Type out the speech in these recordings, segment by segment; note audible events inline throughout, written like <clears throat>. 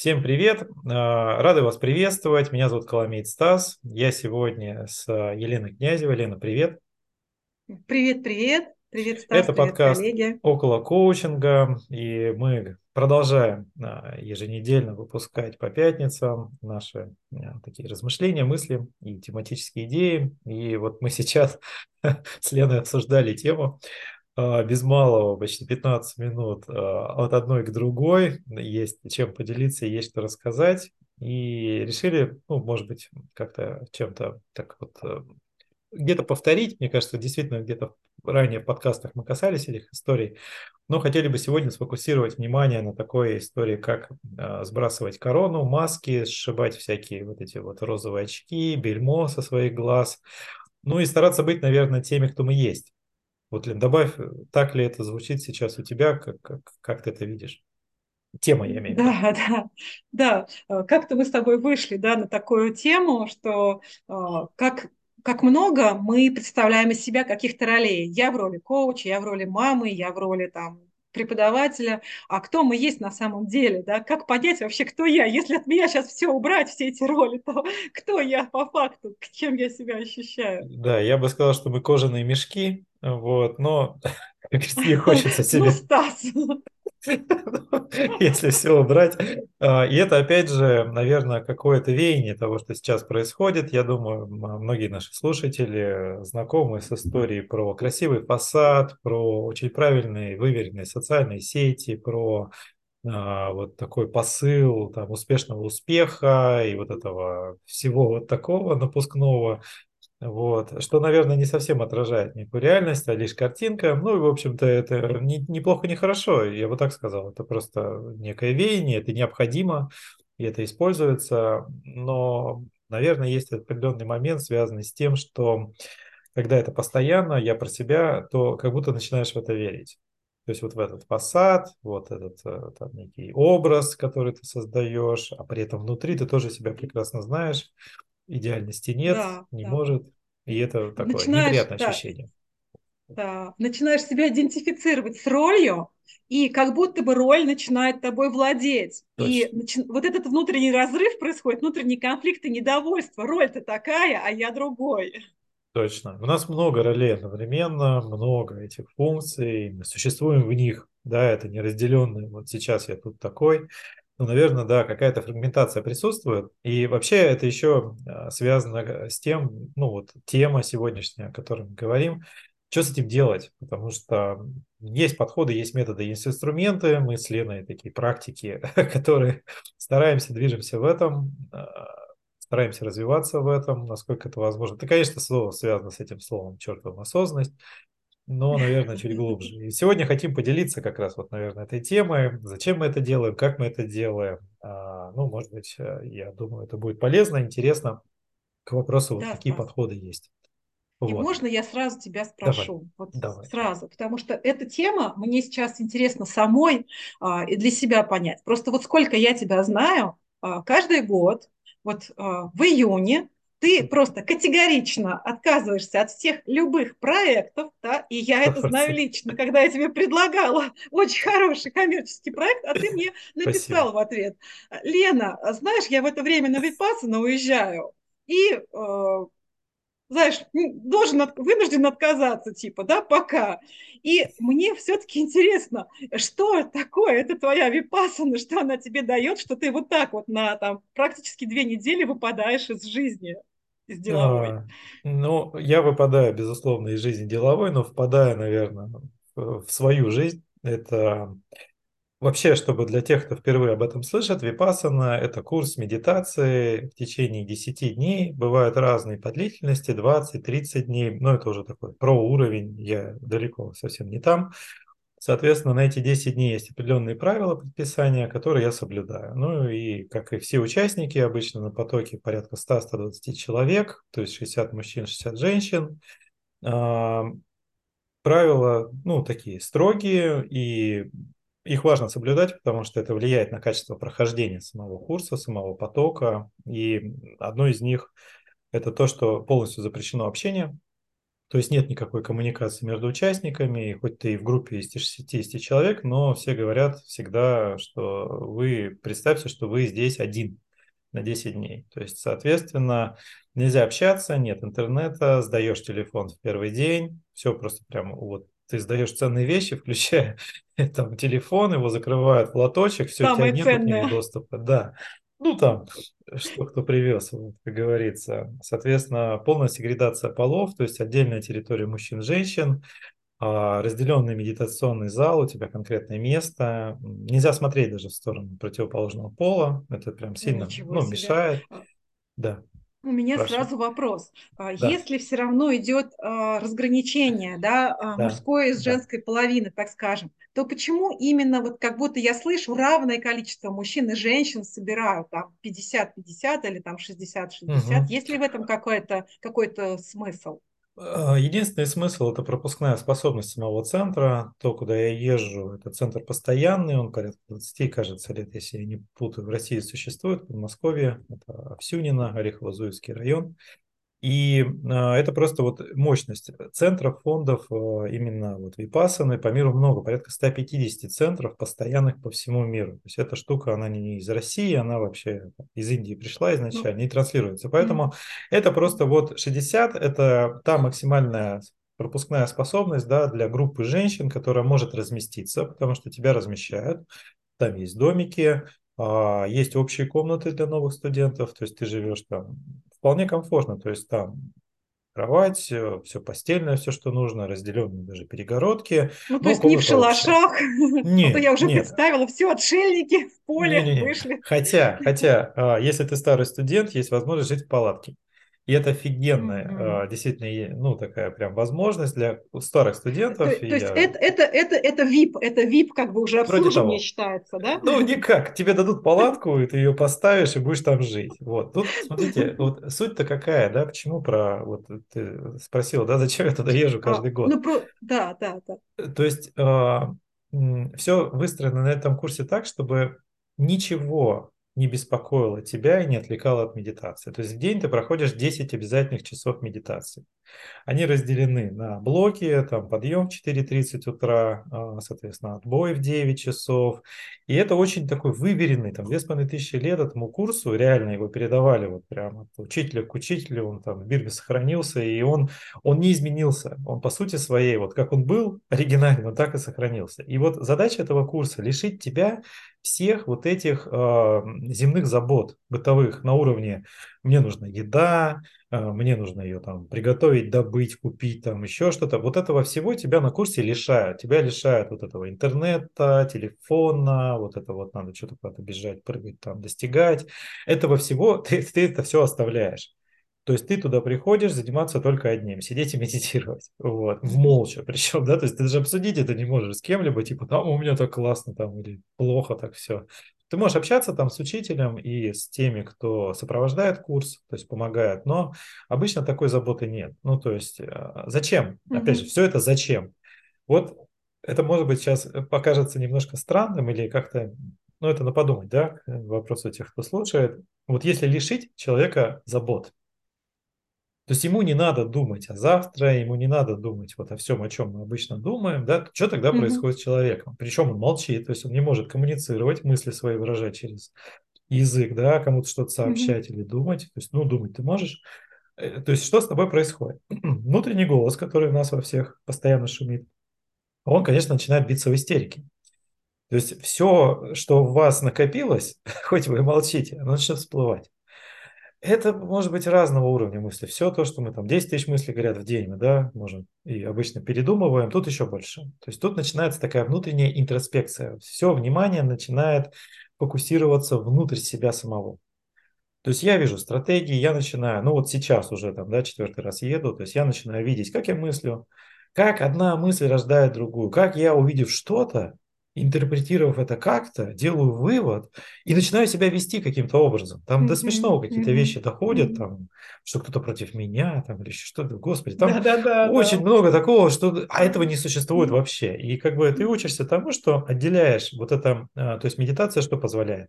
Всем привет! А, рады вас приветствовать. Меня зовут Коломейт Стас. Я сегодня с Еленой Князевой. Лена, привет! Привет, привет! Привет, Стас, Это привет, подкаст коллеги. «Около коучинга», и мы продолжаем а, еженедельно выпускать по пятницам наши а, такие размышления, мысли и тематические идеи. И вот мы сейчас <laughs> с Леной обсуждали тему а, без малого почти 15 минут а, от одной к другой. Есть чем поделиться, есть что рассказать. И решили, ну, может быть, как-то чем-то так вот э, где-то повторить. Мне кажется, действительно, где-то ранее в подкастах мы касались этих историй. Но хотели бы сегодня сфокусировать внимание на такой истории, как э, сбрасывать корону, маски, сшибать всякие вот эти вот розовые очки, бельмо со своих глаз. Ну и стараться быть, наверное, теми, кто мы есть вот, Лен, добавь, так ли это звучит сейчас у тебя, как, как, как ты это видишь? Тема, я имею в виду. Да, <laughs> да, да. Э, как-то мы с тобой вышли да, на такую тему, что э, как, как много мы представляем из себя каких-то ролей. Я в роли коуча, я в роли мамы, я в роли там, преподавателя, а кто мы есть на самом деле, да, как понять вообще, кто я, если от меня сейчас все убрать, все эти роли, <laughs> то кто я по факту, чем я себя ощущаю. Да, я бы сказал, что мы кожаные мешки, вот, но <laughs> не хочется <laughs> себе... Ну! <laughs> Если все убрать. А, и это, опять же, наверное, какое-то веяние того, что сейчас происходит. Я думаю, многие наши слушатели знакомы с историей про красивый фасад, про очень правильные, выверенные социальные сети, про а, вот такой посыл там, успешного успеха и вот этого всего вот такого напускного. Вот, что, наверное, не совсем отражает некую реальность, а лишь картинка. Ну и, в общем-то, это не, неплохо, не хорошо, я бы так сказал. Это просто некое веяние, это необходимо, и это используется. Но, наверное, есть определенный момент, связанный с тем, что когда это постоянно, я про себя, то как будто начинаешь в это верить. То есть вот в этот фасад, вот этот э, там, некий образ, который ты создаешь, а при этом внутри ты тоже себя прекрасно знаешь, идеальности нет, да, не да. может, и это такое начинаешь, неприятное да, ощущение. Да, начинаешь себя идентифицировать с ролью, и как будто бы роль начинает тобой владеть. Точно. И начи... вот этот внутренний разрыв происходит, внутренний конфликт и недовольство. Роль-то такая, а я другой. Точно. У нас много ролей одновременно, много этих функций, мы существуем в них. Да, это неразделенные. Вот сейчас я тут такой, ну, наверное, да, какая-то фрагментация присутствует. И вообще это еще а, связано с тем, ну вот тема сегодняшняя, о которой мы говорим, что с этим делать? Потому что есть подходы, есть методы, есть инструменты. Мы с Леной такие практики, <laughs> которые стараемся, движемся в этом, а, стараемся развиваться в этом, насколько это возможно. Это, конечно, слово связано с этим словом чертовым осознанность но, наверное, чуть глубже. И сегодня хотим поделиться как раз вот, наверное, этой темой, зачем мы это делаем, как мы это делаем. А, ну, может быть, э, я думаю, это будет полезно, интересно. К вопросу, вот какие Стас. подходы есть. И вот. можно я сразу тебя спрошу? Давай. Вот Давай. сразу, потому что эта тема мне сейчас интересно самой а, и для себя понять. Просто вот сколько я тебя знаю, а, каждый год, вот а, в июне ты просто категорично отказываешься от всех любых проектов, да, и я это знаю лично, когда я тебе предлагала <laughs> очень хороший коммерческий проект, а ты мне написал <laughs> Спасибо. в ответ, Лена, знаешь, я в это время на Випассана уезжаю, и, э, знаешь, должен, от, вынужден отказаться, типа, да, пока. И мне все-таки интересно, что такое это твоя випасана, что она тебе дает, что ты вот так вот на там практически две недели выпадаешь из жизни из деловой? А, ну, я выпадаю, безусловно, из жизни деловой, но впадаю, наверное, в свою жизнь. Это вообще, чтобы для тех, кто впервые об этом слышит, Випасана – это курс медитации в течение 10 дней. Бывают разные по длительности, 20-30 дней. Но это уже такой про уровень, я далеко совсем не там. Соответственно, на эти 10 дней есть определенные правила предписания, которые я соблюдаю. Ну и, как и все участники, обычно на потоке порядка 100-120 человек, то есть 60 мужчин, 60 женщин. А, правила, ну, такие строгие, и их важно соблюдать, потому что это влияет на качество прохождения самого курса, самого потока. И одно из них – это то, что полностью запрещено общение То есть нет никакой коммуникации между участниками, хоть ты и в группе из 60 человек, но все говорят всегда, что вы представьте, что вы здесь один на 10 дней. То есть, соответственно, нельзя общаться, нет интернета, сдаешь телефон в первый день, все просто прямо вот ты сдаешь ценные вещи, <laughs> включая там телефон, его закрывают в лоточек, все, Самое у тебя нет к нему доступа. Да. Ну там, что кто привез, вот, как говорится. Соответственно, полная сегрегация полов, то есть отдельная территория мужчин-женщин, а, разделенный медитационный зал, у тебя конкретное место. Нельзя смотреть даже в сторону противоположного пола. Это прям сильно ну, мешает. А, да. У меня Прошу. сразу вопрос. А, да. Если все равно идет разграничение да, да. мужской с женской да. половины, так скажем, то почему именно вот как будто я слышу равное количество мужчин и женщин собирают там 50-50 или там 60-60? Угу. Есть ли в этом какой-то какой смысл? А, единственный смысл – это пропускная способность самого центра. То, куда я езжу, это центр постоянный, он порядка 20, кажется, лет, если я не путаю, в России существует, в Подмосковье, это Овсюнина, Орехово-Зуевский район. И а, это просто вот мощность центров, фондов а, именно вот Випассаны по миру много, порядка 150 центров постоянных по всему миру. То есть эта штука, она не из России, она вообще из Индии пришла изначально и транслируется. Поэтому это просто вот 60, это та максимальная пропускная способность да, для группы женщин, которая может разместиться, потому что тебя размещают. Там есть домики, а, есть общие комнаты для новых студентов, то есть ты живешь там вполне комфортно, то есть там кровать, все постельное, все, что нужно, разделенные даже перегородки. Ну, то есть не в шалашах, <laughs> нет, а то я уже нет. представила, все, отшельники в поле не, не, не. вышли. Хотя, хотя, а, если ты старый студент, есть возможность жить в палатке. И это офигенная, mm-hmm. действительно, ну, такая прям возможность для старых студентов. То, то есть я... это, это, это, это VIP, это VIP как бы уже обслуживание считается, да? Ну, никак. Тебе дадут палатку, и ты ее поставишь, и будешь там жить. Вот. Тут, смотрите, <laughs> вот суть-то какая, да, почему про, вот ты спросила, да, <laughs> зачем я туда езжу а, каждый а, год? Ну, про... да, да, да. То есть а, все выстроено на этом курсе так, чтобы ничего не беспокоило тебя и не отвлекало от медитации. То есть в день ты проходишь 10 обязательных часов медитации. Они разделены на блоки, там подъем в 4.30 утра, а, соответственно, отбой в 9 часов. И это очень такой выверенный, там, 2500 лет этому курсу, реально его передавали вот прямо от учителя к учителю, он там в Бирме сохранился, и он, он не изменился. Он по сути своей, вот как он был оригинальным, он так и сохранился. И вот задача этого курса – лишить тебя всех вот этих э, земных забот бытовых на уровне мне нужна еда, э, мне нужно ее там приготовить, добыть, купить, там еще что-то. Вот этого всего тебя на курсе лишают. Тебя лишают вот этого интернета, телефона, вот это вот надо что-то куда-то бежать, прыгать, там достигать. Этого всего <laughs> ты, ты это все оставляешь. То есть ты туда приходишь заниматься только одним, сидеть и медитировать, вот, молча причем, да, то есть ты даже обсудить это не можешь с кем-либо, типа, там у меня так классно, там, или плохо так все. Ты можешь общаться там с учителем и с теми, кто сопровождает курс, то есть помогает, но обычно такой заботы нет. Ну, то есть э, зачем? Mm-hmm. Опять же, все это зачем? Вот это, может быть, сейчас покажется немножко странным или как-то, ну, это на подумать, да, вопрос у тех, кто слушает. Вот если лишить человека забот, то есть ему не надо думать о завтра, ему не надо думать вот о всем, о чем мы обычно думаем, да, что тогда mm-hmm. происходит с человеком. Причем он молчит, то есть он не может коммуницировать, мысли свои выражать через язык, да, кому-то что-то сообщать mm-hmm. или думать. То есть, ну, думать ты можешь. Э, то есть, что с тобой происходит? <clears throat> Внутренний голос, который у нас во всех постоянно шумит, он, конечно, начинает биться в истерике. То есть все, что в вас накопилось, <laughs> хоть вы и молчите, оно начнет всплывать. Это может быть разного уровня мысли. Все то, что мы там 10 тысяч мыслей говорят в день, мы, да, можем и обычно передумываем, тут еще больше. То есть тут начинается такая внутренняя интроспекция. Все внимание начинает фокусироваться внутрь себя самого. То есть я вижу стратегии, я начинаю, ну вот сейчас уже там, да, четвертый раз еду, то есть я начинаю видеть, как я мыслю, как одна мысль рождает другую, как я, увидев что-то, интерпретировав это как-то, делаю вывод и начинаю себя вести каким-то образом. Там mm-hmm. до смешного какие-то mm-hmm. вещи доходят, там, что кто-то против меня, там, или еще что-то. Господи, там Да-да-да, очень много такого, что... А этого не существует mm-hmm. вообще. И как бы ты учишься тому, что отделяешь вот это... А, то есть медитация что позволяет?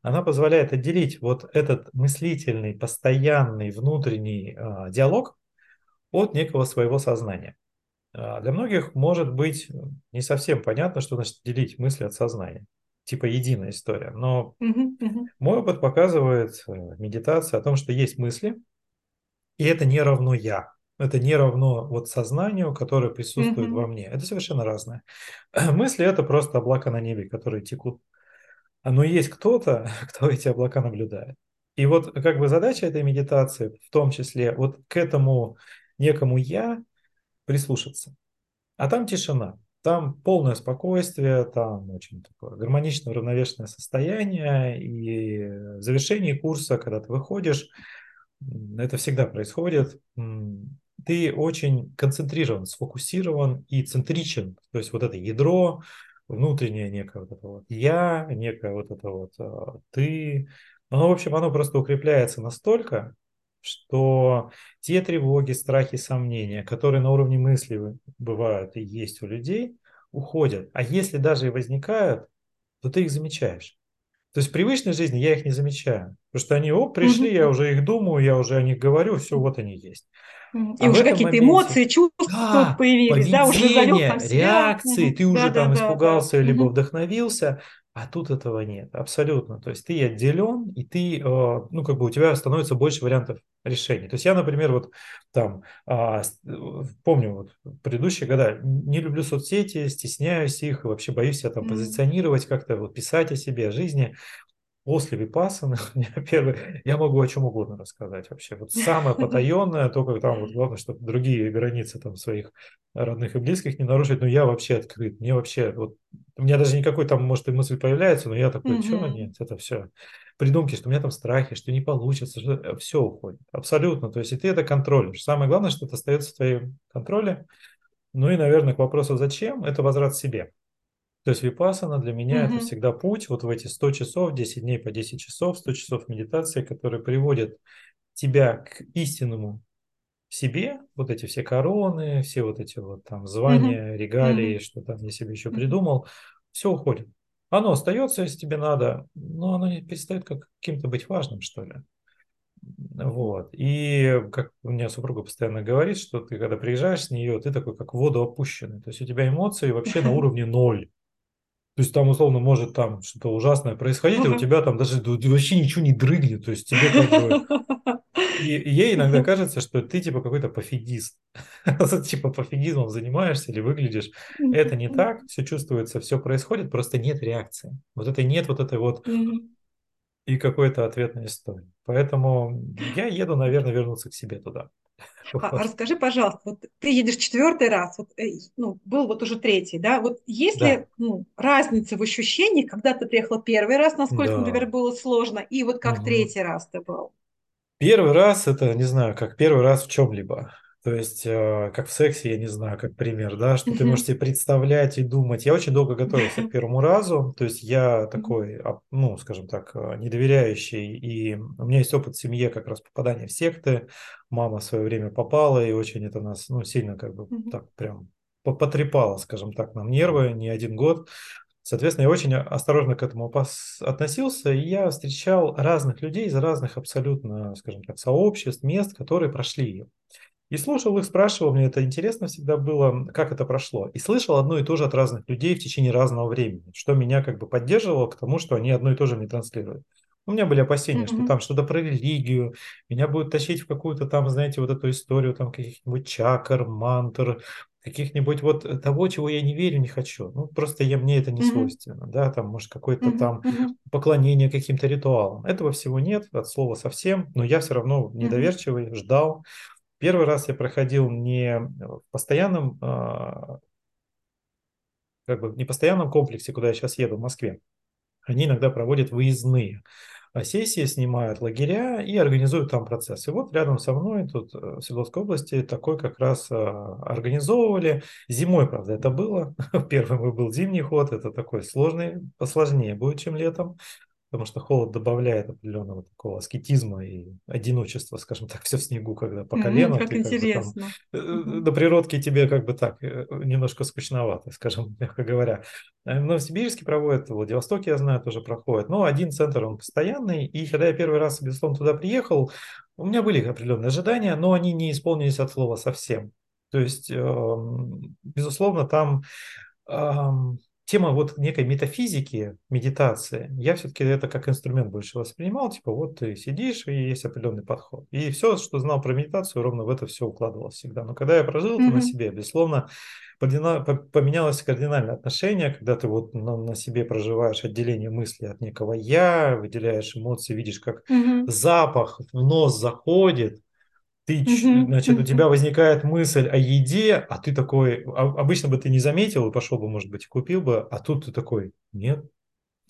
Она позволяет отделить вот этот мыслительный, постоянный внутренний а, диалог от некого своего сознания. А для многих может быть не совсем понятно, что значит делить мысли от сознания. Типа единая история. Но угу, угу. мой опыт показывает э, медитация о том, что есть мысли, и это не равно я. Это не равно вот сознанию, которое присутствует во мне. Это совершенно разное. <clears throat> Мысли – это просто облака на небе, которые текут. Но есть кто-то, <laughs> кто эти облака наблюдает. И вот как бы задача этой медитации, в том числе вот к этому некому «я» прислушаться. А там тишина, там полное спокойствие, там очень такое гармоничное, уравновешенное состояние. И в завершении курса, когда ты выходишь, это всегда происходит, ты очень концентрирован, сфокусирован и центричен. То есть вот это ядро, внутреннее некое вот это вот я, некое вот это вот а, ты. Оно, в общем, оно просто укрепляется настолько, что те тревоги, страхи, сомнения, которые на уровне мысли бывают и есть у людей, уходят. А если даже и возникают, то ты их замечаешь. То есть в привычной жизни я их не замечаю. Потому что они, о, пришли, я уже их думаю, я уже о них говорю, все, вот они есть. И а уже какие-то моменте... эмоции, чувства да, появились, да, уже залег там реакции, ты уже да, там да, испугался, да. либо угу. вдохновился, а тут этого нет, абсолютно. То есть ты отделен, и ты, э, ну, как бы у тебя становится больше вариантов решений. То есть я, например, вот там, а, помню, вот предыдущие года не люблю соцсети, стесняюсь их, вообще боюсь себя там позиционировать, как-то вот писать о себе, о жизни после випасаны, <laughs> первый, я могу о чем угодно рассказать вообще. Вот самое потаенное, только там вот главное, чтобы другие границы там своих родных и близких не нарушить, но я вообще открыт. Мне вообще, вот, у меня даже никакой там, может, и мысль появляется, но я такой, что нет, это все придумки, что у меня там страхи, что не получится, что э, все уходит. Абсолютно. То есть и ты это контролируешь. Самое главное, что это остается в твоем контроле. Ну и, наверное, к вопросу «зачем?» – это возврат к себе. То есть випасана для меня угу. это всегда путь вот в эти 100 часов, 10 дней по 10 часов, 100 часов медитации, которые приводят тебя к истинному себе, вот эти все короны, все вот эти вот там звания, угу. регалии, угу. что там я себе еще придумал, все уходит. Оно остается, если тебе надо, но оно не перестает как каким-то быть важным, что ли. Вот. И как у меня супруга постоянно говорит, что ты когда приезжаешь с нее, ты такой как в воду опущенный. То есть у тебя эмоции вообще на <laughs> уровне ноль. То есть там условно может там что-то ужасное происходить, а у тебя там даже вообще ничего не дрыгнет. То есть тебе как бы... <laughs> И, и ей иногда кажется, что ты типа какой-то пофигист. <laughs> типа пофигизмом занимаешься или выглядишь. Это не так, все чувствуется, все происходит, просто нет реакции. Вот это нет вот этой вот и какой-то ответной истории. Поэтому я еду, наверное, вернуться к себе туда. <laughs> А, расскажи, пожалуйста, вот ты едешь четвертый раз, вот, э, ну, был вот уже третий, да, вот есть да. ли ну, разница в ощущениях, когда ты приехал первый раз, насколько, да. например, было сложно, и вот как угу. третий раз ты был? Первый раз это, не знаю, как первый раз в чем-либо. То есть, э, как в сексе, я не знаю, как пример, да, что ты можешь себе представлять и думать. Я очень долго готовился к <laughs> первому разу, то есть я такой, ну, скажем так, э, недоверяющий, и у меня есть опыт в семье как раз попадания в секты. Мама в свое время попала, и очень это нас, ну, сильно как бы так прям потрепало, скажем так, нам нервы не один год. Соответственно, я очень осторожно к этому относился, и я встречал разных людей из разных абсолютно, скажем так, сообществ, мест, которые прошли ее. И слушал их, спрашивал, мне это интересно всегда было, как это прошло. И слышал одно и то же от разных людей в течение разного времени, что меня как бы поддерживало к тому, что они одно и то же мне транслируют. У меня были опасения, mm-hmm. что там что-то про религию, меня будут тащить в какую-то там, знаете, вот эту историю там каких-нибудь чакр, мантр, каких-нибудь вот того, чего я не верю, не хочу. Ну, просто я, мне это не mm-hmm. свойственно, да, там, может, какое-то mm-hmm. там поклонение каким-то ритуалам. Этого всего нет, от слова совсем, но я все равно недоверчивый, ждал. Первый раз я проходил не в постоянном, а, как бы не постоянном комплексе, куда я сейчас еду в Москве. Они иногда проводят выездные сессии, снимают лагеря и организуют там процесс. И вот рядом со мной, тут э, в Свердловской области, такой как раз а, организовывали. Зимой, правда, это было. <laughs> Первый был зимний ход, это такой сложный, посложнее будет, чем летом. Потому что холод добавляет определенного такого аскетизма и одиночества, скажем так, <laughs> все в снегу, когда по колено. Mm, как интересно. Как бы там. До природки тебе как бы так, э, немножко скучновато, <laughs> скажем, мягко говоря. Э, в Сибирске проводят, в Владивостоке, я знаю, тоже проходит. Но один центр, он постоянный. И когда я первый раз, безусловно, туда приехал, у меня были определенные ожидания, но они не исполнились от слова совсем. То есть, эм, безусловно, там тема вот некой метафизики, медитации, я все-таки это как инструмент больше воспринимал, типа вот ты сидишь и есть определенный подход. И все, что знал про медитацию, ровно в это все укладывалось всегда. Но когда я прожил mm-hmm. это на себе, безусловно, поменялось кардинальное отношение, когда ты вот на, на себе проживаешь отделение мысли от некого я, выделяешь эмоции, видишь, как mm-hmm. запах в нос заходит, ты, mm-hmm. значит, у тебя возникает мысль о еде, а ты такой, а, обычно бы ты не заметил и пошел бы, может быть, купил бы, а тут ты такой, нет,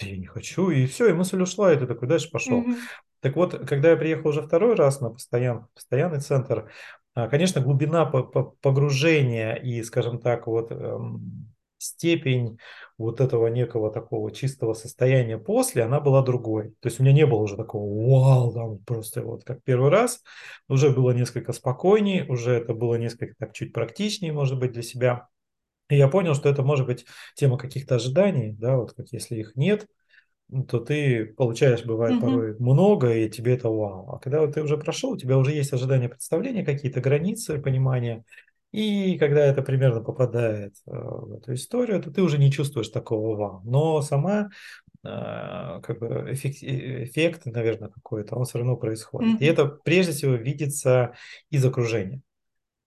я не хочу, и все, и мысль ушла, и ты такой дальше пошел. Mm-hmm. Так вот, когда я приехал уже второй раз на постоян, постоянный центр, а, конечно, глубина погружения и, скажем так, вот эм, степень вот этого некого такого чистого состояния после, она была другой. То есть у меня не было уже такого вау, там просто вот как первый раз. Уже было несколько спокойней, уже это было несколько так чуть практичнее, может быть, для себя. И я понял, что это может быть тема каких-то ожиданий, да, вот как если их нет, то ты получаешь, бывает, угу. порой много, и тебе это вау. А когда вот ты уже прошел, у тебя уже есть ожидания, представления, какие-то границы, понимания, и когда это примерно попадает э, в эту историю, то ты уже не чувствуешь такого вау. Но сама э, как бы эффект, э, эффект наверное, какой-то, он все равно происходит. Mm-hmm. И это прежде всего видится из окружения.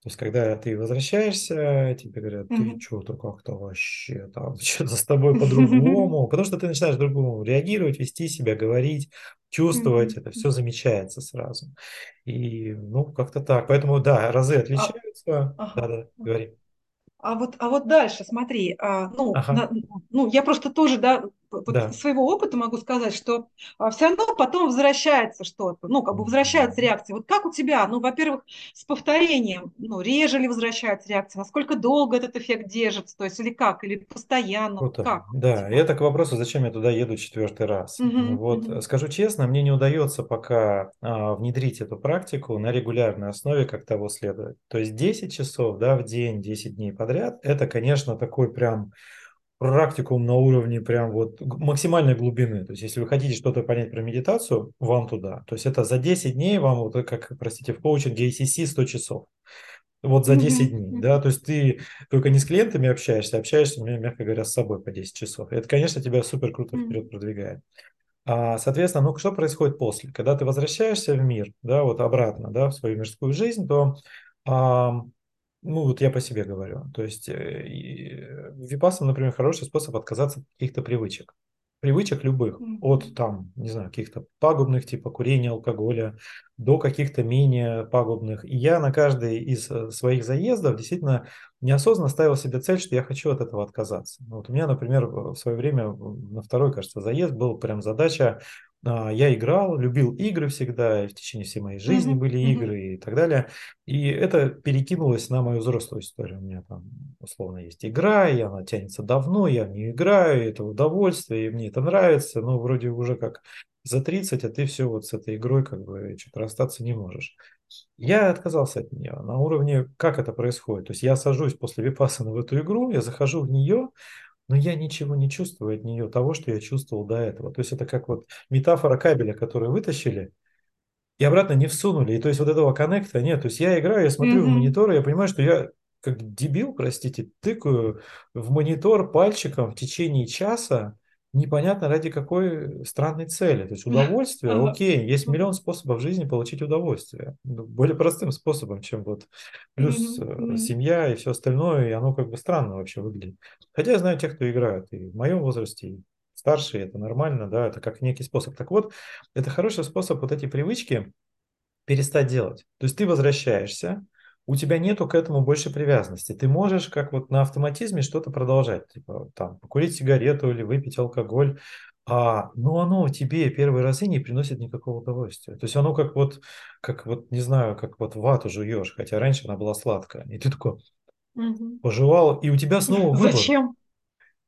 То есть, когда ты возвращаешься, тебе говорят, ты mm-hmm. что-то как-то вообще там, <laughs> что-то с тобой <laughs> по-другому, потому что ты начинаешь другому реагировать, вести себя, говорить, чувствовать, mm-hmm. это все замечается сразу. И, ну, как-то так. Поэтому, да, разы а отличаются. А, ага. Да-да, говори. А вот, а вот дальше, смотри, а, ну, ага. на, ну, я просто тоже, да, да. своего опыта могу сказать, что а, все равно потом возвращается что-то, ну, как бы возвращаются реакции. Вот как у тебя? Ну, во-первых, с повторением, ну, реже ли возвращаются реакции, насколько долго этот эффект держится, то есть или как, или постоянно, Круто. как? Да, и это к вопросу, зачем я туда еду четвертый раз. Угу, вот, угу. скажу честно, мне не удается пока а, внедрить эту практику на регулярной основе, как того следует. То есть 10 часов, да, в день, 10 дней подряд, это, конечно, такой прям практикум на уровне прям вот максимальной глубины. То есть, если вы хотите что-то понять про медитацию, вам туда. То есть, это за 10 дней вам, вот как, простите, в коучинге ACC 100 часов. Вот за 10 дней, да, то есть ты только не с клиентами общаешься, общаешься, мягко говоря, с собой по 10 часов. Это, конечно, тебя супер круто вперед продвигает. А, соответственно, ну что происходит после? Когда ты возвращаешься в мир, да, вот обратно, да, в свою мирскую жизнь, то а, ну, вот я по себе говорю. То есть э, випасан, например, хороший способ отказаться от каких-то привычек. Привычек любых. Mm-hmm. От там, не знаю, каких-то пагубных, типа курения, алкоголя, до каких-то менее пагубных. И я на каждый из э, своих заездов действительно неосознанно ставил себе цель, что я хочу от этого отказаться. Вот у меня, например, в свое время на второй, кажется, заезд был прям задача я играл, любил игры всегда, и в течение всей моей жизни mm-hmm. были игры mm-hmm. и так далее. И это перекинулось на мою взрослую историю. У меня там, условно, есть игра, и она тянется давно, я в нее играю, это удовольствие, и мне это нравится, но вроде уже как за 30, а ты все вот с этой игрой как бы что-то расстаться не можешь. Я отказался от нее на уровне, как это происходит. То есть я сажусь после випасана в эту игру, я захожу в нее, но я ничего не чувствую от нее того, что я чувствовал до этого. То есть это как вот метафора кабеля, который вытащили, и обратно не всунули. И то есть вот этого коннекта нет. То есть я играю, я смотрю mm-hmm. в монитор, и я понимаю, что я как дебил, простите, тыкаю в монитор пальчиком в течение часа, непонятно ради какой странной цели. То есть удовольствие, окей, есть миллион способов в жизни получить удовольствие. Ну, более простым способом, чем вот плюс mm-hmm. семья и все остальное, и оно как бы странно вообще выглядит. Хотя я знаю тех, кто играет и в моем возрасте, и старшие, это нормально, да, это как некий способ. Так вот, это хороший способ вот эти привычки перестать делать. То есть ты возвращаешься, у тебя нету к этому больше привязанности. Ты можешь как вот на автоматизме что-то продолжать, типа там покурить сигарету или выпить алкоголь, а, но оно тебе первые разы не приносит никакого удовольствия. То есть оно как вот, как вот, не знаю, как вот вату жуешь, хотя раньше она была сладкая. И ты такой угу. пожевал, и у тебя снова <laughs> выбор. Зачем?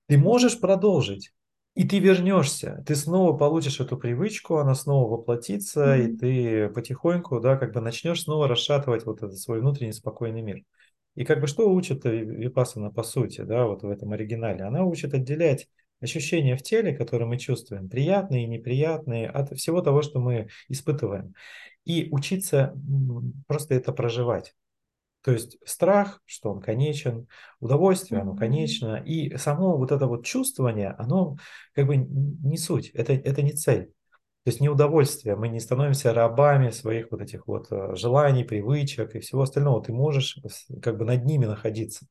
Ты можешь продолжить, И ты вернешься, ты снова получишь эту привычку, она снова воплотится, mm-hmm. и ты потихоньку, да, как бы начнешь снова расшатывать вот этот свой внутренний спокойный мир. И как бы что учит Випасана по сути, да, вот в этом оригинале? Она учит отделять ощущения в теле, которые мы чувствуем, приятные и неприятные, от всего того, что мы испытываем. И учиться просто это проживать. То есть страх, что он конечен, удовольствие, оно конечно, и само вот это вот чувствование, оно как бы не суть, это, это не цель. То есть не удовольствие, мы не становимся рабами своих вот этих вот э, желаний, привычек и всего остального. Ты можешь как бы над ними находиться.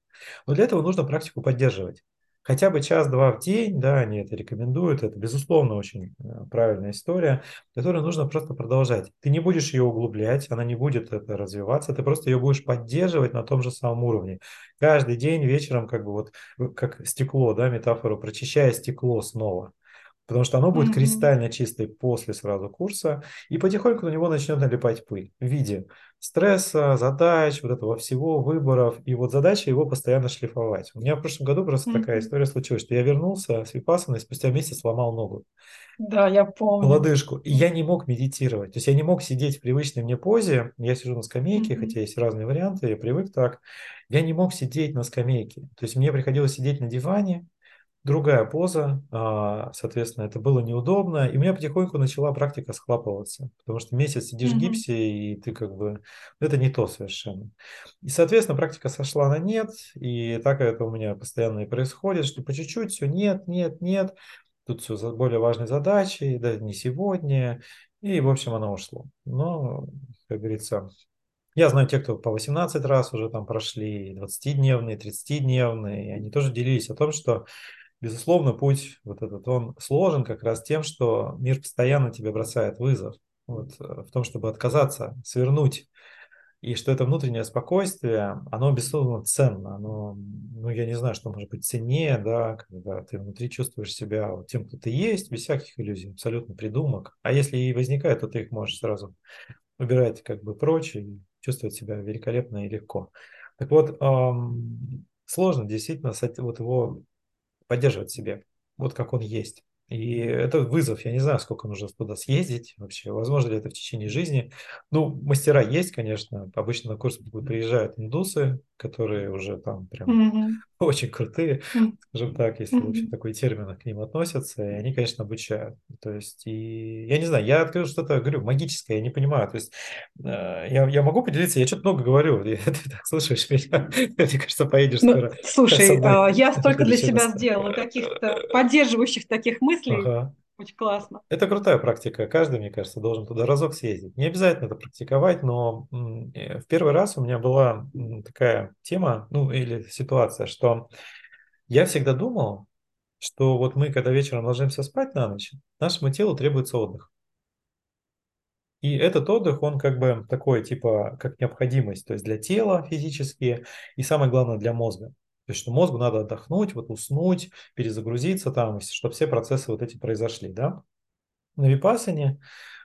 Но для этого нужно практику поддерживать хотя бы час-два в день, да, они это рекомендуют, это, безусловно, очень э, правильная история, которую нужно просто продолжать. Ты не будешь ее углублять, она не будет это развиваться, ты просто ее будешь поддерживать на том же самом уровне. Каждый день вечером, как бы вот, как стекло, да, метафору, прочищая стекло снова потому что оно будет mm-hmm. кристально чистой после сразу курса, и потихоньку на него начнет налипать пыль в виде стресса, задач, вот этого всего, выборов, и вот задача его постоянно шлифовать. У меня в прошлом году просто mm-hmm. такая история случилась, что я вернулся с Випассаной, спустя месяц сломал ногу. Да, я помню. Лодыжку. И я не мог медитировать. То есть я не мог сидеть в привычной мне позе. Я сижу на скамейке, mm-hmm. хотя есть разные варианты, я привык так. Я не мог сидеть на скамейке. То есть мне приходилось сидеть на диване, другая поза, а, соответственно, это было неудобно, и у меня потихоньку начала практика схлапываться, потому что месяц сидишь mm-hmm. в гипсе, и ты как бы, ну, это не то совершенно. И, соответственно, практика сошла на нет, и так это у меня постоянно и происходит, что по чуть-чуть все нет, нет, нет, тут все за более важной задачей, да, не сегодня, и, в общем, оно ушло. Но, как говорится, я знаю тех, кто по 18 раз уже там прошли, 20-дневные, 30-дневные, и они тоже делились о том, что Безусловно, путь вот этот, он сложен как раз тем, что мир постоянно тебе бросает вызов вот, э, в том, чтобы отказаться, свернуть. И что это внутреннее спокойствие, оно, безусловно, ценно. Оно, ну, я не знаю, что может быть ценнее, да, когда ты внутри чувствуешь себя вот тем, кто ты есть, без всяких иллюзий, абсолютно придумок. А если и возникает, то ты их можешь сразу убирать как бы прочь и чувствовать себя великолепно и легко. Так вот, эм, сложно действительно вот его поддерживать себе, вот как он есть. И это вызов, я не знаю, сколько нужно туда съездить вообще, возможно ли это в течение жизни. Ну, мастера есть, конечно, обычно на курсы приезжают индусы, которые уже там прям mm-hmm. <laughs> очень крутые, mm-hmm. скажем так, если mm-hmm. вообще такой термин к ним относятся, и они, конечно, обучают. То есть, и я не знаю, я открыл что-то, говорю, магическое, я не понимаю, то есть э, я, я могу поделиться, я что-то много говорю, <laughs> ты так слушаешь меня, <laughs> мне кажется, поедешь ну, скоро. Слушай, а, я столько для себя сделала каких-то поддерживающих таких мыслей, ага. Очень классно. Это крутая практика. Каждый, мне кажется, должен туда разок съездить. Не обязательно это практиковать, но э, в первый раз у меня была такая тема, ну или ситуация, что я всегда думал, что вот мы, когда вечером ложимся спать на ночь, нашему телу требуется отдых. И этот отдых, он как бы такой, типа, как необходимость, то есть для тела физически и самое главное для мозга. То есть, что мозгу надо отдохнуть, вот уснуть, перезагрузиться там, чтобы все процессы вот эти произошли, да. На Випасане,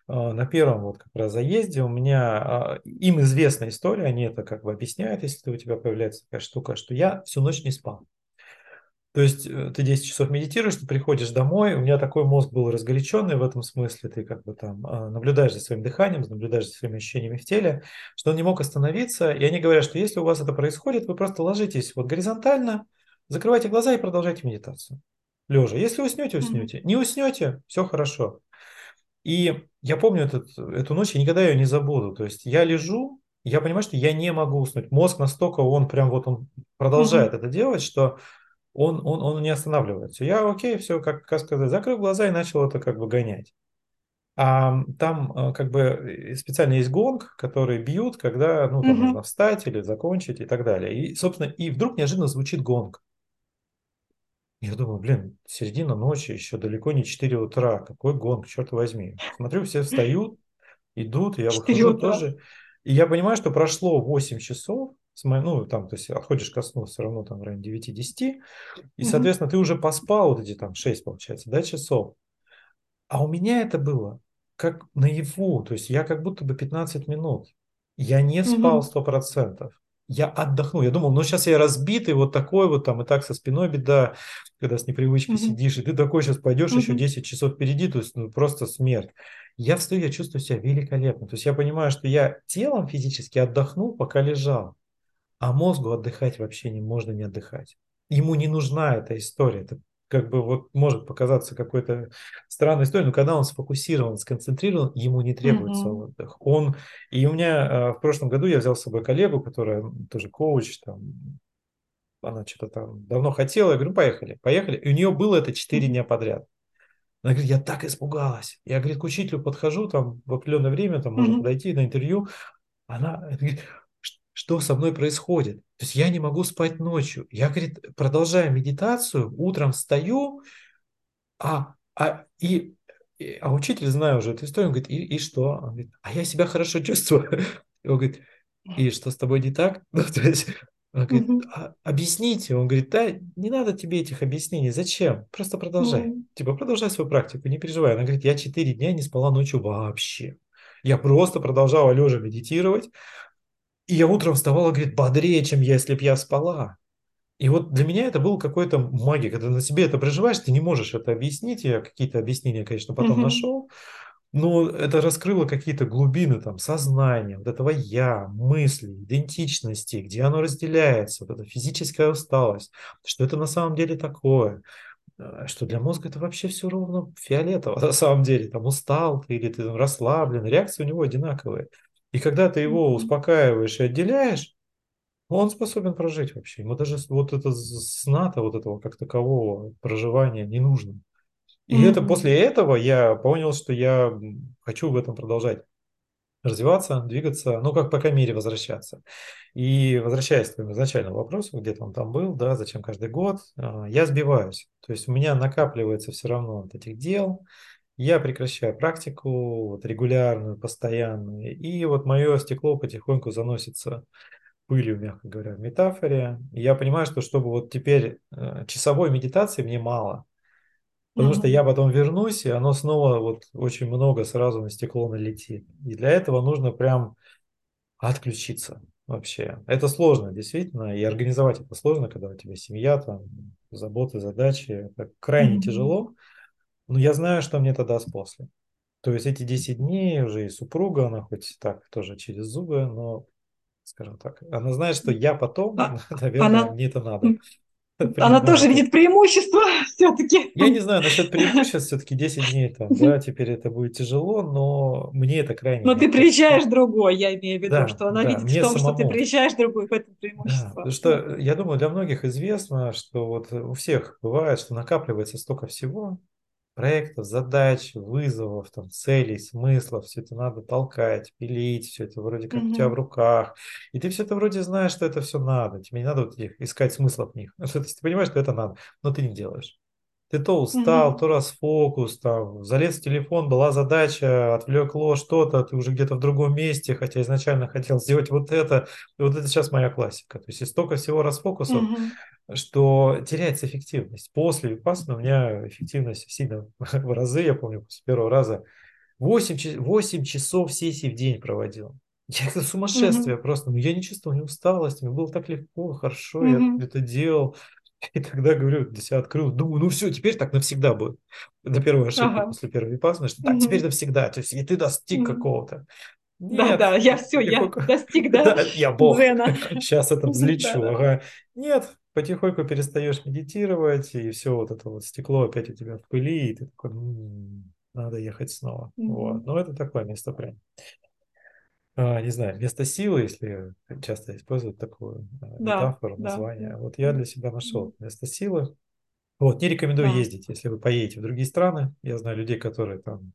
а, на первом вот как раз заезде у меня, а, им известная история, они это как бы объясняют, если у тебя появляется такая штука, что я всю ночь не спал. То есть э, ты 10 часов медитируешь, ты приходишь домой, у меня такой мозг был разгоряченный в этом смысле, ты как бы там а, наблюдаешь за своим дыханием, наблюдаешь за своими ощущениями в теле, что он не мог остановиться. И они говорят, что если у вас это происходит, вы просто ложитесь вот горизонтально, закрывайте глаза и продолжайте медитацию. Лежа. Если уснете, уснете. Не уснете, все хорошо. И я помню этот, эту ночь, я никогда ее не забуду. То есть я лежу, я понимаю, что я не могу уснуть. Мозг настолько, он прям вот он продолжает mm-hmm. это делать, что он, он, он не останавливается. Я, окей, все, как, как сказать, закрыл глаза и начал это как бы гонять. А там э, как бы э, специально есть гонг, который бьют, когда ну, там угу. нужно встать или закончить и так далее. И, собственно, и вдруг неожиданно звучит гонг. Я думаю, блин, середина ночи, еще далеко не 4 утра. Какой гонг, черт возьми. Смотрю, все встают, идут, я выхожу утра. тоже. И я понимаю, что прошло 8 часов, ну, там, то есть отходишь ко сну все равно там в районе 9-10, и, соответственно, ты уже поспал вот эти там 6, получается, да, часов. А у меня это было как наяву, то есть я как будто бы 15 минут. Я не спал 100%. я отдохну. Я думал, ну сейчас я разбитый, вот такой вот там, и так со спиной беда, когда с непривычки mm-hmm. сидишь, и ты такой сейчас пойдешь, mm-hmm. еще 10 часов впереди, то есть ну, просто смерть. Я встаю, я чувствую себя великолепно. То есть я понимаю, что я телом физически отдохнул, пока лежал, а мозгу отдыхать вообще не можно не отдыхать. Ему не нужна эта история. Это как бы вот может показаться какой-то странной историей, но когда он сфокусирован, сконцентрирован, ему не требуется mm-hmm. отдых. Он и у меня в прошлом году я взял с собой коллегу, которая тоже коуч, там, она что-то там давно хотела, я говорю, поехали, поехали, и у нее было это 4 mm-hmm. дня подряд. Она говорит, я так испугалась. Я, говорит, к учителю подхожу, там в определенное время, там можно mm-hmm. подойти на интервью. Она говорит, что со мной происходит. То есть я не могу спать ночью. Я, говорит, продолжаю медитацию, утром встаю, а, а, и, а учитель, знаю уже эту историю, он говорит, и, и что? Он говорит, а я себя хорошо чувствую. <laughs> Он говорит, и что с тобой не так? <laughs> Ну, то есть, он говорит, а, объясните. Он говорит, да, не надо тебе этих объяснений. Зачем? Просто продолжай. Типа, продолжай свою практику, не переживай. Она говорит, я четыре дня не спала ночью вообще. Я просто продолжала лежа медитировать. И я утром вставала, говорит, бодрее, чем если б я спала. И вот для меня это был какой-то магия. Когда на себе это проживаешь, ты не можешь это объяснить. Я какие-то объяснения, конечно, потом mm-hmm. нашел. Но это раскрыло какие-то глубины там сознания, вот этого я, мысли, идентичности, где оно разделяется, вот эта физическая усталость, что это на самом деле такое, э, что для мозга это вообще все ровно фиолетово <laughs> на самом деле, там устал ты или ты там расслаблен, реакции у него одинаковые. И когда ты его успокаиваешь и отделяешь, он способен прожить вообще. Ему даже вот это сна-то вот этого как такового проживания не нужно. И mm-hmm. это после этого я понял, что я хочу в этом продолжать развиваться, двигаться, ну, как по крайней мере возвращаться. И возвращаясь к твоему изначальному вопросу, где-то он там был, да, зачем каждый год, а, я сбиваюсь. То есть у меня накапливается все равно от этих дел, я прекращаю практику вот, регулярную, постоянную, и вот мое стекло потихоньку заносится пылью, мягко говоря, в метафоре. И я понимаю, что чтобы вот теперь э, часовой медитации мне мало, потому mm-hmm. что я потом вернусь, и оно снова вот очень много сразу на стекло налетит. И для этого нужно прям отключиться вообще. Это сложно, действительно, и организовать это сложно, когда у тебя семья, там, заботы, задачи. Это крайне mm-hmm. тяжело. Но я знаю, что мне это даст после. То есть эти 10 дней уже и супруга, она хоть так тоже через зубы, но, скажем так, она знает, что я потом, а, <laughs> наверное, она... мне это надо. <laughs> Она тоже видит преимущество <laughs> все-таки. Я не знаю, насчет преимуществ все-таки 10 дней там, да, теперь это будет тяжело, но мне это крайне... Но ты приезжаешь другой, я имею в виду, да, что она да, видит в том, самому. что ты приезжаешь другой, в этом преимущество. Да, потому что я думаю, для многих известно, что вот у всех бывает, что накапливается столько всего, проектов, задач, вызовов, там, целей, смыслов, все это надо толкать, пилить, все это вроде как mm-hmm. у тебя в руках. И ты все это вроде знаешь, что это все надо. Тебе не надо вот их, искать смысла в них. <laughs> Ну, ты понимаешь, что это надо, но ты не делаешь. Ты то устал, mm-hmm. то расфокус, там, залез в телефон, была задача, отвлекло что-то, ты уже где-то в другом месте, хотя изначально хотел сделать вот это. И вот это сейчас моя классика. То есть и столько всего расфокусов, mm-hmm что теряется эффективность. После випассаны у меня эффективность сильно <laughs> в разы, я помню, с первого раза 8, 8 часов сессии в день проводил. Я это сумасшествие mm-hmm. просто, но я не чувствовал ни усталости, мне было так легко, хорошо, я это делал. <laughs> И тогда, говорю, для себя открыл, думаю, ну все, теперь так навсегда будет. До первой ошибки ага. после первой випассаны, что так, mm-hmm. теперь навсегда, то есть и ты достиг mm-hmm. какого-то. Да, да, я все, я достиг, <laughs> да, да я бог. Дзена. Сейчас <laughs> это взлечу. Ага. Нет, потихоньку перестаешь медитировать, и все вот это вот стекло опять у тебя в пыли, и ты такой, м-м, надо ехать снова. Mm-hmm. Вот. Но это такое место прям. А, не знаю, место силы, если часто используют такую а, да, метафору, да. название. Вот я для себя нашел место силы. Вот, не рекомендую да. ездить, если вы поедете в другие страны. Я знаю людей, которые там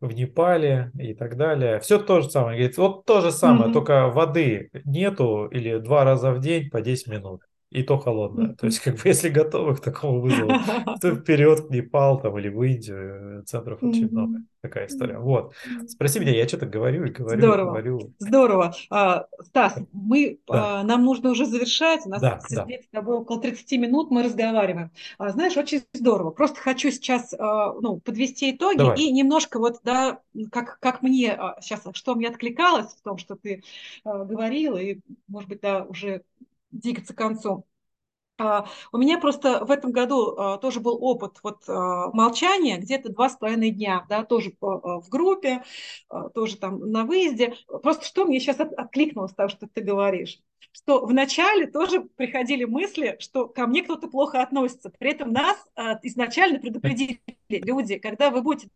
в Непале и так далее. Все то же самое. Говорит, вот то же самое, mm-hmm. только воды нету или два раза в день по 10 минут. И то холодная. То есть, как бы, если готовы к такому вызову, <laughs> то вперед в Непал там, или в Индию, центров очень много. Такая история. Вот. Спроси меня, я что-то говорю и говорю, Здорово. говорю. Здорово. А, Стас, мы, да. а, нам нужно уже завершать. У нас да, да. с тобой около 30 минут мы разговариваем. А, знаешь, очень здорово. Просто хочу сейчас а, ну, подвести итоги Давай. и немножко вот, да, как, как мне а, сейчас, что мне откликалось в том, что ты а, говорила, и, может быть, да, уже двигаться к концу. А, у меня просто в этом году а, тоже был опыт вот а, молчания, где-то два с половиной дня, да, тоже в группе, тоже там на выезде. Просто что мне сейчас откликнулось того, что ты говоришь? что вначале тоже приходили мысли, что ко мне кто-то плохо относится. При этом нас изначально предупредили люди, когда вы будете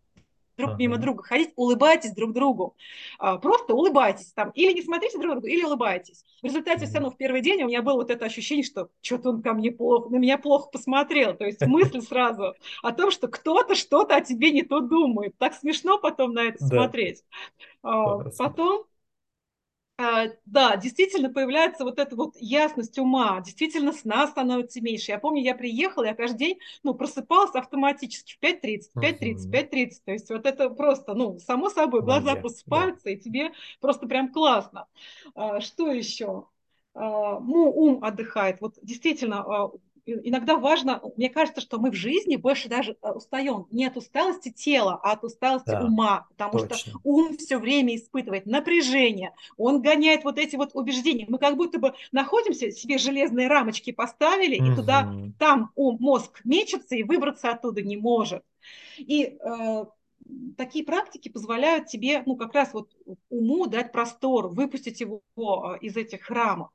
друг ага. мимо друга ходить, улыбайтесь друг другу. А, просто улыбайтесь там. Или не смотрите друг друга, или улыбайтесь. В результате все равно в первый день у меня было вот это ощущение, что что-то он ко мне плохо, на меня плохо посмотрел. То есть мысль <laughs> сразу о том, что кто-то что-то о тебе не то думает. Так смешно потом на это смотреть. А, потом да, действительно появляется вот эта вот ясность ума, действительно сна становится меньше. Я помню, я приехала, я каждый день, ну, просыпалась автоматически в 5.30, 5.30, 5.30. То есть вот это просто, ну, само собой, глаза Молодец, просыпаются, да. и тебе просто прям классно. А, что еще? А, ну, ум отдыхает. Вот действительно, иногда важно, мне кажется, что мы в жизни больше даже э, устаем не от усталости тела, а от усталости да, ума, потому точно. что ум все время испытывает напряжение, он гоняет вот эти вот убеждения. Мы как будто бы находимся, себе железные рамочки поставили, угу. и туда, там ум, мозг мечется и выбраться оттуда не может. И э, такие практики позволяют тебе, ну, как раз вот уму дать простор, выпустить его э, из этих рамок.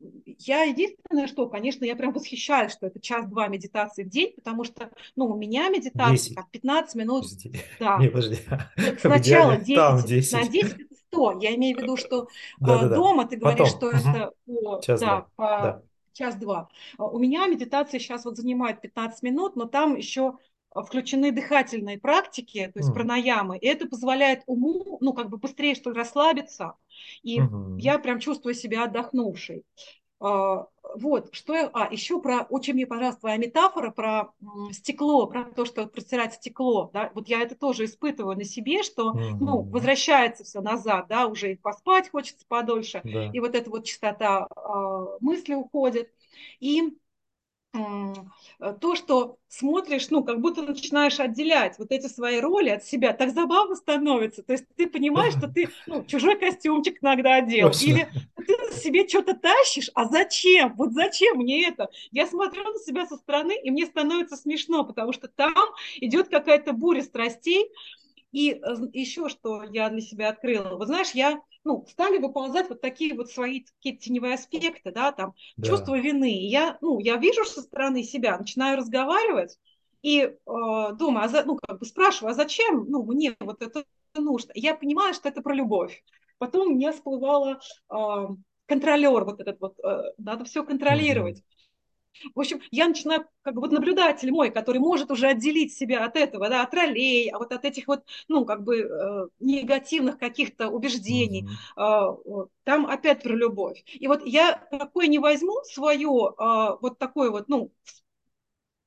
Я единственное, что, конечно, я прям восхищаюсь, что это час-два медитации в день, потому что, ну, у меня медитация как 15 минут. Подожди. <laughs> <laughs> Да. Не, подожди. <laughs> Сначала 10, там 10. На 10 это 100. Я имею в виду, что да, да, дома да. ты говоришь, Потом. что это по, час, да, по да. час-два. А у меня медитация сейчас вот занимает 15 минут, но там еще включены дыхательные практики, то есть mm. пранаямы, и это позволяет уму, ну, как бы быстрее, что расслабиться, и mm-hmm. я прям чувствую себя отдохнувшей. А, вот, что я... А, еще про... Очень мне понравилась твоя метафора про стекло, про то, что протирать стекло, да, вот я это тоже испытываю на себе, что, mm-hmm. ну, возвращается все назад, да, уже и поспать хочется подольше, да. и вот эта вот частота э, мысли уходит, и то, что смотришь, ну, как будто начинаешь отделять вот эти свои роли от себя, так забавно становится. То есть ты понимаешь, что ты ну, чужой костюмчик иногда одел, Точно. или ты на себе что-то тащишь, а зачем? Вот зачем мне это? Я смотрю на себя со стороны, и мне становится смешно, потому что там идет какая-то буря страстей, и э, еще что я для себя открыла. Вот знаешь, я, ну, стали выползать вот такие вот свои такие теневые аспекты, да, там, да. чувство вины. И я, ну, я вижу со стороны себя, начинаю разговаривать, и э, думаю, а за, ну, как бы спрашиваю, а зачем, ну, мне вот это нужно? Я понимаю, что это про любовь. Потом у меня всплывало э, контролер вот этот вот, э, надо все контролировать. Mm-hmm. В общем, я начинаю, как бы вот наблюдатель мой, который может уже отделить себя от этого, да, от ролей, а вот от этих вот, ну, как бы э, негативных каких-то убеждений. Mm-hmm. Э, там опять про любовь. И вот я какое не возьму свое, э, вот такое вот, ну,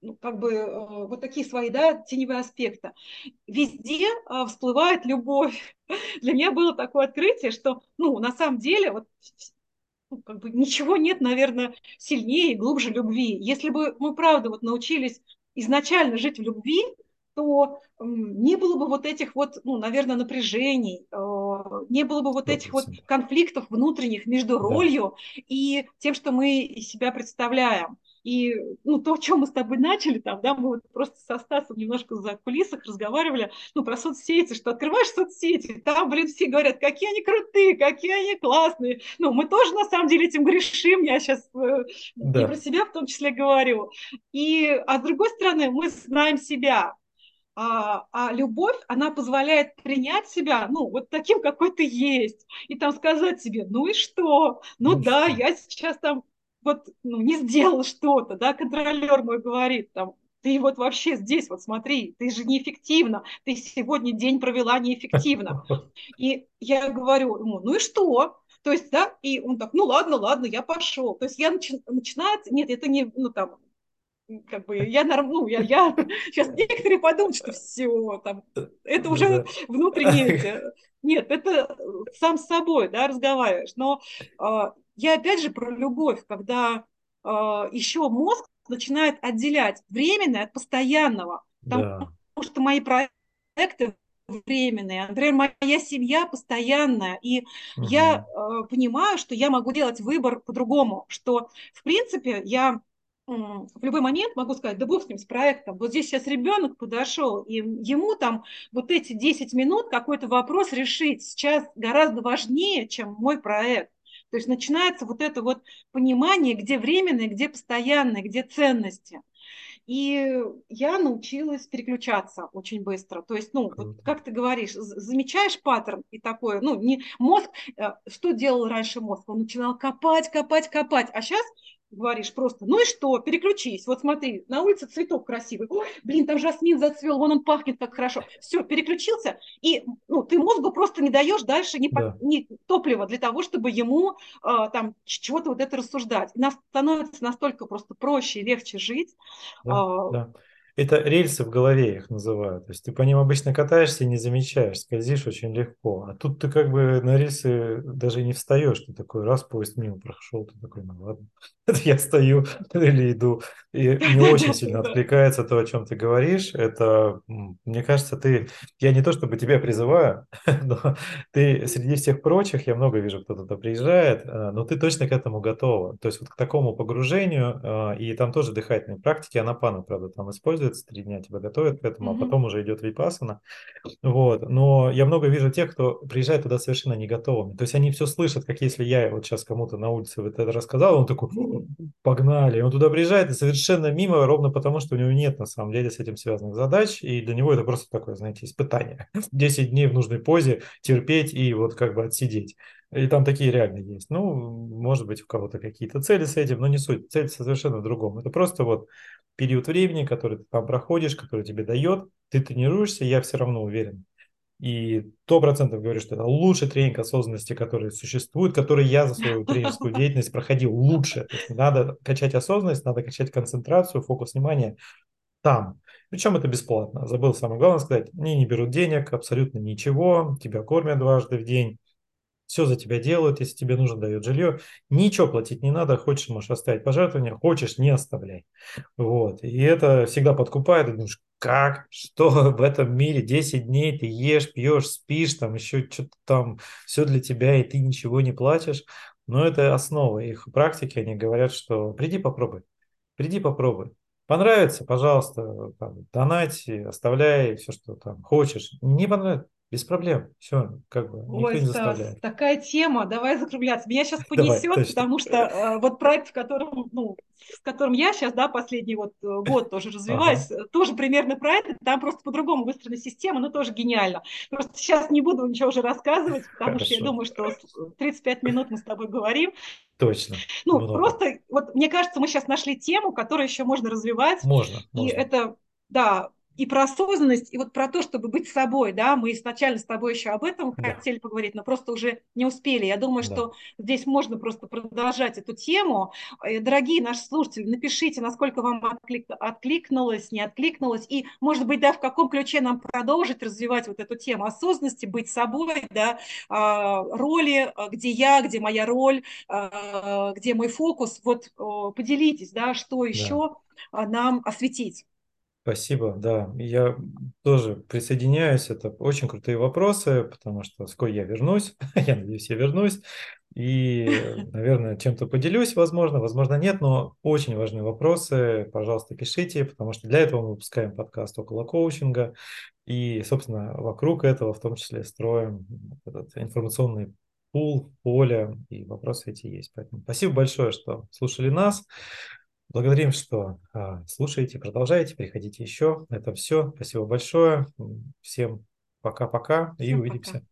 ну, как бы э, вот такие свои, да, теневые аспекты. Везде э, всплывает любовь. <laughs> Для меня было такое открытие, что, ну, на самом деле, вот как бы ничего нет, наверное, сильнее и глубже любви. Если бы мы, правда, вот научились изначально жить в любви, то не было бы вот этих вот, ну, наверное, напряжений, э, не было бы вот этих вот конфликтов внутренних между ролью да. и тем, что мы из себя представляем. И ну, то, о чем мы с тобой начали, там, да, мы вот просто со Стасом немножко за кулисах разговаривали, ну, про соцсети, что открываешь соцсети, там, блин, все говорят, какие они крутые, какие они классные. Ну, мы тоже, на самом деле, этим грешим, я сейчас э, да. и про себя в том числе говорю. И, а с другой стороны, мы знаем себя, а, а любовь, она позволяет принять себя, ну, вот таким, какой ты есть, и там сказать себе, ну и что? Ну, ну да, что? я сейчас там вот ну, не сделал что-то, да, контролер мой говорит, там, ты вот вообще здесь, вот смотри, ты же неэффективно, ты сегодня день провела неэффективно. <laughs> И я говорю ему, ну и что? То есть, да, и он так, ну ладно, ладно, я пошел. То есть я начи, начинает, нет, это не, ну там, как бы я ну я, я <laughs> сейчас некоторые подумают, что все там это уже внутреннее <laughs> нет, это сам с собой, да, разговариваешь. Но э, я опять же про любовь, когда э, еще мозг начинает отделять временное от постоянного, потому да. что мои проекты временные. Например, моя семья постоянная, и угу. я э, понимаю, что я могу делать выбор по-другому, что, в принципе, я в любой момент могу сказать, да бог с ним, с проектом. Вот здесь сейчас ребенок подошел, и ему там вот эти 10 минут какой-то вопрос решить сейчас гораздо важнее, чем мой проект. То есть начинается вот это вот понимание, где временное, где постоянное, где ценности. И я научилась переключаться очень быстро. То есть, ну, вот, как ты говоришь, замечаешь паттерн и такое, ну, не мозг, э, что делал раньше мозг? Он начинал копать, копать, копать, а сейчас говоришь просто, ну и что, переключись, вот смотри, на улице цветок красивый, Ой, блин, там жасмин зацвел, вон он пахнет так хорошо, все, переключился, и ну, ты мозгу просто не даешь дальше ни, да. ни топлива для того, чтобы ему э, там чего-то вот это рассуждать. И нас становится настолько просто проще и легче жить. Да, э, да. Это рельсы в голове их называют. То есть ты по ним обычно катаешься и не замечаешь, скользишь очень легко. А тут ты как бы на рельсы даже не встаешь. Ты такой раз поезд мимо прошел, ты такой, ну ладно. <laughs> Это я стою или иду. И не <laughs> очень сильно откликается то, о чем ты говоришь. Это, мне кажется, ты... Я не то чтобы тебя призываю, <laughs> но ты среди всех прочих, я много вижу, кто туда приезжает, э, но ты точно к этому готова. То есть вот к такому погружению, э, и там тоже дыхательные практики, анапана, правда, там используют используется, три дня тебя готовят к этому, mm-hmm. а потом уже идет випасана. Вот. Но я много вижу тех, кто приезжает туда совершенно не готовыми. То есть они все слышат, как если я вот сейчас кому-то на улице вот это рассказал, он такой, погнали. он туда приезжает и совершенно мимо, ровно потому, что у него нет на самом деле с этим связанных задач, и для него это просто такое, знаете, испытание. 10 дней в нужной позе терпеть и вот как бы отсидеть. И там такие реально есть. Ну, может быть, у кого-то какие-то цели с этим, но не суть. Цель совершенно в другом. Это просто вот период времени, который ты там проходишь, который тебе дает, ты тренируешься, я все равно уверен. И сто процентов говорю, что это лучший тренинг осознанности, который существует, который я за свою тренерскую <laughs> деятельность проходил лучше. Надо качать осознанность, надо качать концентрацию, фокус внимания там. Причем это бесплатно. Забыл самое главное сказать, они не берут денег, абсолютно ничего, тебя кормят дважды в день все за тебя делают, если тебе нужно, дают жилье. Ничего платить не надо, хочешь, можешь оставить пожертвования, хочешь, не оставляй. Вот. И это всегда подкупает, и думаешь, как, что в этом мире 10 дней ты ешь, пьешь, спишь, там еще что-то там, все для тебя, и ты ничего не платишь. Но это основа их практики, они говорят, что приди попробуй, приди попробуй. Понравится, пожалуйста, там, донать, оставляй все, что там хочешь. Не понравится, без проблем. Все, как бы никто Ой, не заставляет. такая тема, давай закругляться. Меня сейчас понесет, <laughs> давай, потому что э, вот проект, в котором, ну, с которым я сейчас, да, последний вот э, год тоже <laughs> развиваюсь, ага. тоже примерно про это, там просто по-другому выстроена система, но тоже гениально. Просто сейчас не буду ничего уже рассказывать, потому Хорошо. что я думаю, что 35 минут мы с тобой говорим. Точно. Ну, много. просто, вот мне кажется, мы сейчас нашли тему, которую еще можно развивать. Можно. И можно. это, да, и про осознанность, и вот про то, чтобы быть собой, да, мы изначально с тобой еще об этом да. хотели поговорить, но просто уже не успели. Я думаю, да. что здесь можно просто продолжать эту тему. Э, дорогие наши слушатели, напишите, насколько вам отклик, откликнулось, не откликнулось, и, может быть, да, в каком ключе нам продолжить развивать вот эту тему осознанности, быть собой, да, а, роли, а, где я, где моя роль, а, где мой фокус. Вот поделитесь, да, что еще да. нам осветить. Спасибо, да. Я тоже присоединяюсь. Это очень крутые вопросы, потому что скоро я вернусь. <laughs> я надеюсь, я вернусь. И, наверное, чем-то поделюсь, возможно, возможно, нет, но очень важные вопросы. Пожалуйста, пишите, потому что для этого мы выпускаем подкаст около коучинга. И, собственно, вокруг этого в том числе строим этот информационный пул, поле, и вопросы эти есть. Поэтому спасибо большое, что слушали нас. Благодарим, что а, слушаете, продолжаете, приходите еще. Это все. Спасибо большое. Всем пока-пока и увидимся. Пока.